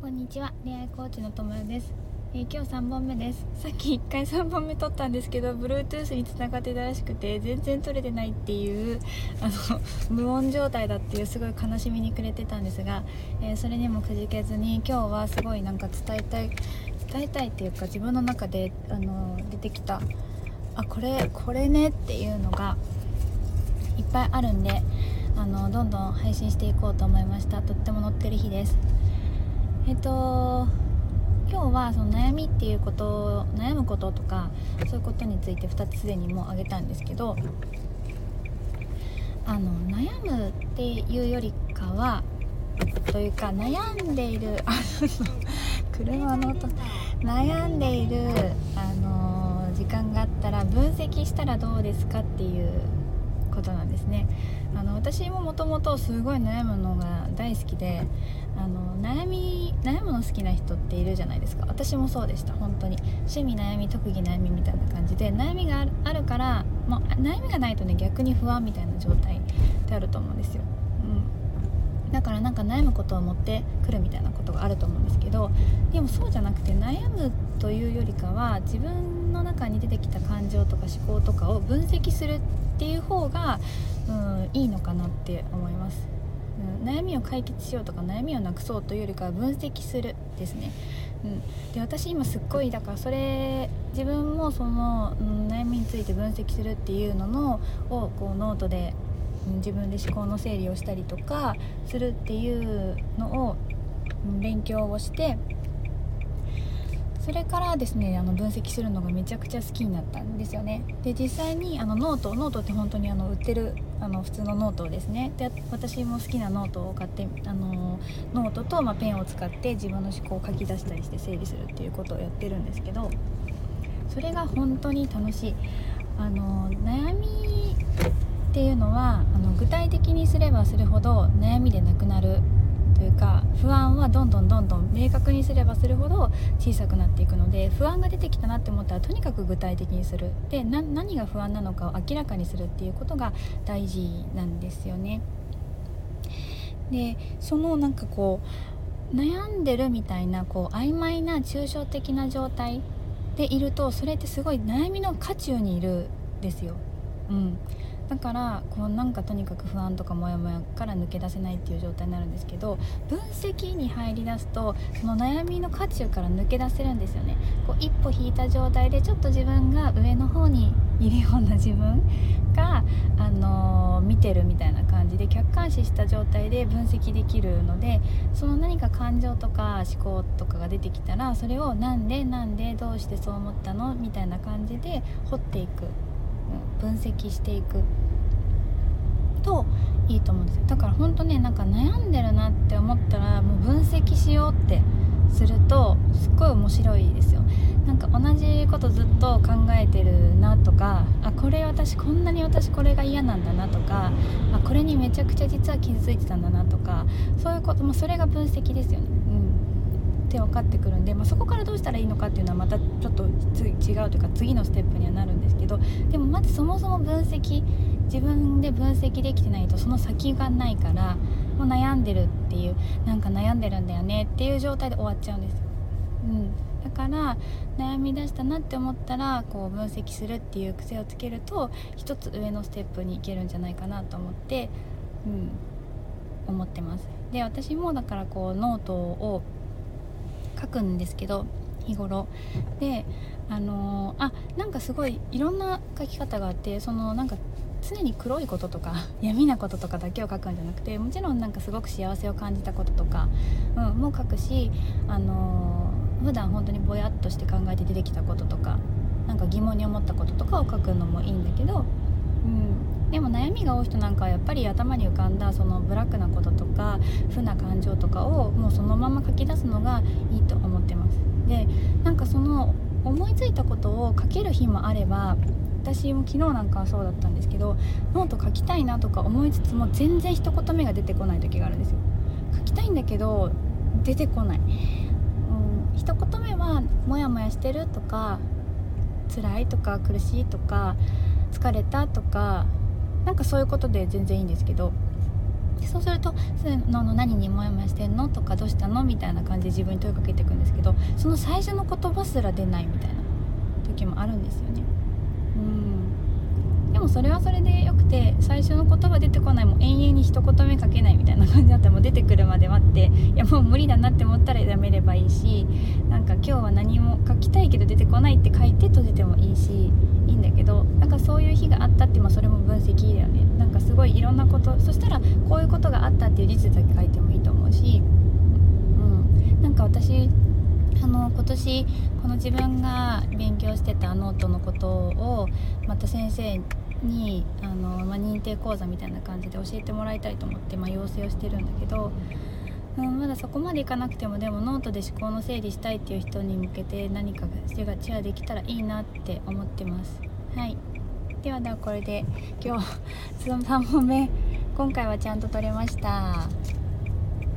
こんにちは恋愛コーチのともよです、えー今日3本目です。さっき1回3本目撮ったんですけど Bluetooth につながってたらしくて全然撮れてないっていうあの 無音状態だっていうすごい悲しみにくれてたんですが、えーそれにもくじけずに今日はすごいなんか伝えたい伝えたいっていうか自分の中であの出てきたあこれこれねっていうのがいっぱいあるんであのどんどん配信していこうと思いました。とっても乗ってる日です。えっと今日はその悩みっていうこと悩むこととかそういうことについて2つすでにもう挙げたんですけどあの悩むっていうよりかはというか悩んでいるあの車の音悩んでいるあの時間があったら分析したらどうですかっていうことなんですね。私ももともとすごい悩むのが大好きであの悩み悩むの好きな人っているじゃないですか。私もそうでした本当に。趣味悩み特技悩みみたいな感じで悩みがあるからもう悩みがないとね逆に不安みたいな状態ってあると思うんですよ、うん、だからなんか悩むことを持ってくるみたいなことがあると思うんですけどでもそうじゃなくて悩むというよりかは自分の中に出てきた感情とか思考とかを分析するっていう方が、うん、いいのかなって思います、うん、悩みを解決しようとか悩みをなくそうというよりかは分析するですね、うん、で私今すっごいだからそれ自分もその、うん、悩みについて分析するっていうののをこうノートで自分で思考の整理をしたりとかするっていうのを勉強をしてそれからですねあの分析するのがめちゃくちゃ好きになったんですよね。で実際にあのノートノートって本当にあの売ってるあの普通のノートですねで私も好きなノートを買ってあのノートと、ま、ペンを使って自分の思考を書き出したりして整理するっていうことをやってるんですけどそれが本当に楽しい。あの悩みっていうのはあの具体的にすればするほど悩みでなくなるというか不安はどんどんどんどん明確にすればするほど小さくなっていくので不安が出てきたなって思ったらとにかく具体的にするで何が不安なのかを明らかにするっていうことが大事なんですよね。でそのなんかこう悩んでるみたいなこう曖昧な抽象的な状態でいるとそれってすごい悩みの渦中にいるんですよ。うん、だからこうなんかとにかく不安とかモヤモヤから抜け出せないっていう状態になるんですけど分析に入りだすとその悩みの渦中から抜け出せるんですよね。こう一歩引いた状態でちょっと自分が上の方にいるような自分が、あのー見てるみたいな感じで客観視した状態で分析できるのでその何か感情とか思考とかが出てきたらそれをなんでなんでどうしてそう思ったの？みたいな感じで掘っていく。分析していくといいと思うんですよ。だから本当ねなんか悩んでるなって思ったらもう分析しようってするとすっごい面白いですよ。なんか同じことずっと考えてるなとかあこれ私こんなに私これが嫌なんだなとかあこれにめちゃくちゃ実は傷ついてたんだなとかそういうこともそれが分析ですよね。って分かってくるんで、まあ、そこからどうしたらいいのかっていうのはまたちょっと違うというか次のステップにはなるんですけどでもまずそもそも分析自分で分析できてないとその先がないからもう悩んでるっていうなんか悩んでるんだよねっていう状態で終わっちゃうんですよ、うん、だから悩み出したなって思ったらこう分析するっていう癖をつけると一つ上のステップに行けるんじゃないかなと思って、うん、思ってます。で私もだからこうノートを書くんですけど日頃。であのーあなんかすごいいろんな書き方があってそのなんか常に暗いこととか 闇なこととかだけを書くんじゃなくてもちろんなんかすごく幸せを感じたこととか、うん、も書くし、あのー普段本当にぼやっとして考えて出てきたこととかなんか疑問に思ったこととかを書くのもいいんだけど、でも悩みが多い人なんかはやっぱり頭に浮かんだそのブラックなこととか負な感情とかをもうそのまま書き出すのがいいと思ってます。でなんかその思いついたことを書ける日もあれば私も昨日なんかはそうだったんですけどノート書きたいなとか思いつつも全然一言目が出てこない時があるんですよ。書きたいんだけど出てこない、うん、一言目はモヤモヤしてるとか辛いとか苦しいとか疲れたとかなんかそういうことで全然いいんですけどそうすると「そのの何にモヤモヤしてんの?」とか「どうしたの?」みたいな感じで自分に問いかけていくんですけどその最初の言葉すら出ないみたいな時もあるんですよね。うんもそれはそれでよくて最初の言葉出てこないもう延々に一言目かけないみたいな感じだったらもう出てくるまで待っていやもう無理だなって思ったらやめればいいしなんか今日は何も書きたいけど出てこないって書いて閉じてもいいしいいんだけどなんかそういう日があったってまあそれも分析だよね。なんかすごいいろんなことそしたらこういうことがあったっていう事実だけ書いてもいいと思うし、うん、なんか私あの今年この自分が勉強してたノートのことをまた先生にあの、まあ、認定講座みたいな感じで教えてもらいたいと思って、まあ、要請をしてるんだけど、うん、まだそこまでいかなくてもでもノートで思考の整理したいっていう人に向けて何かがシェアできたらいいなって思ってます。はい。ではではこれで今日その3本目今回はちゃんと撮れました。